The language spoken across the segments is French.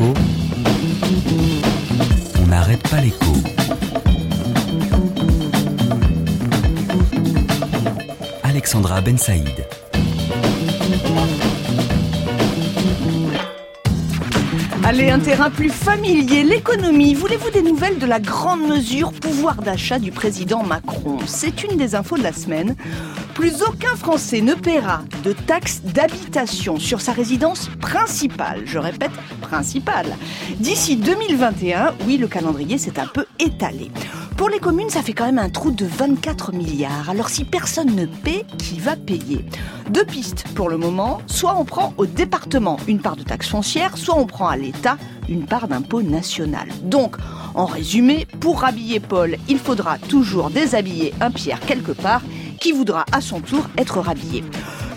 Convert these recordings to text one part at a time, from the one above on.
On n'arrête pas l'écho. Alexandra Ben Saïd. Allez, un terrain plus familier, l'économie. Voulez-vous des nouvelles de la grande mesure pouvoir d'achat du président Macron? C'est une des infos de la semaine. Plus aucun Français ne paiera de taxes d'habitation sur sa résidence principale. Je répète, principale. D'ici 2021, oui, le calendrier s'est un peu étalé. Pour les communes, ça fait quand même un trou de 24 milliards. Alors si personne ne paie, qui va payer? Deux pistes pour le moment. Soit on prend au département une part de taxe foncière, soit on prend à l'État une part d'impôt national. Donc, en résumé, pour rhabiller Paul, il faudra toujours déshabiller un Pierre quelque part qui voudra à son tour être rhabillé.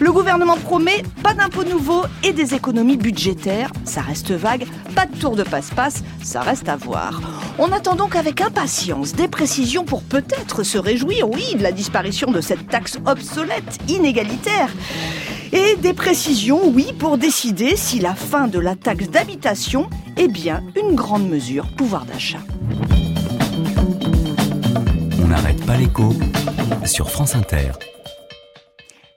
Le gouvernement promet pas d'impôts nouveaux et des économies budgétaires. Ça reste vague, pas de tour de passe-passe, ça reste à voir. On attend donc avec impatience des précisions pour peut-être se réjouir, oui, de la disparition de cette taxe obsolète, inégalitaire. Et des précisions, oui, pour décider si la fin de la taxe d'habitation est bien une grande mesure pouvoir d'achat. On n'arrête pas l'écho sur France Inter.